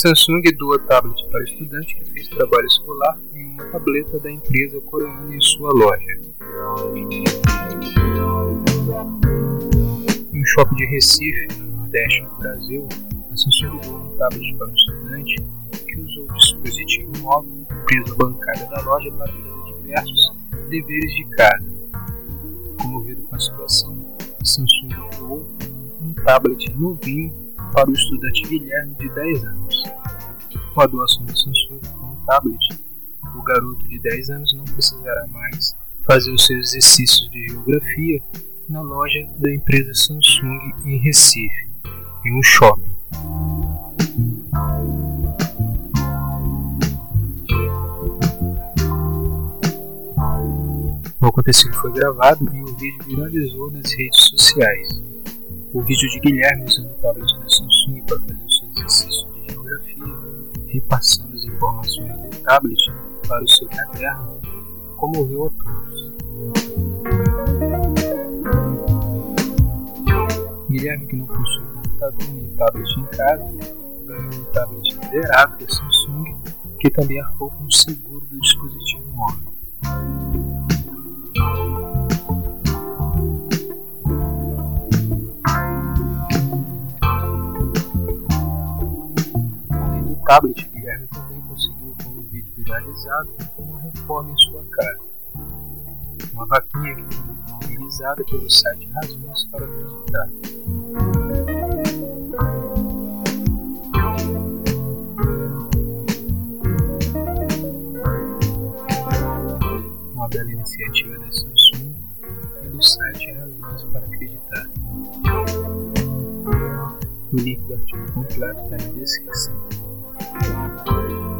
Samsung doa tablet para estudante que fez trabalho escolar em uma tableta da empresa coreana em sua loja. Em um shopping de Recife, no Nordeste do Brasil, a Samsung doou um tablet para um estudante que usou o dispositivo móvel preso à bancada da loja para fazer diversos deveres de casa. Comovido com a situação, a Samsung doou um tablet novinho para o estudante Guilherme de 10 anos. Com a doação da Samsung com um tablet, o garoto de 10 anos não precisará mais fazer os seus exercícios de geografia na loja da empresa Samsung em Recife, em um shopping. O acontecido foi gravado e o vídeo viralizou nas redes sociais. O vídeo de Guilherme usando o tablet da Para fazer o seu exercício de geografia, repassando as informações do tablet para o seu caderno, comoveu a todos. Guilherme, que não possui computador nem tablet em casa, ganhou um tablet zerado da Samsung, que também arcou com o seguro do dispositivo móvel. Tablet, Guilherme também conseguiu, com o vídeo viralizado, uma reforma em sua casa. Uma vaquinha que foi mobilizada pelo site Razões para Acreditar. Uma bela iniciativa da Samsung e do site Razões para Acreditar. O link do artigo completo está na descrição. Thank you.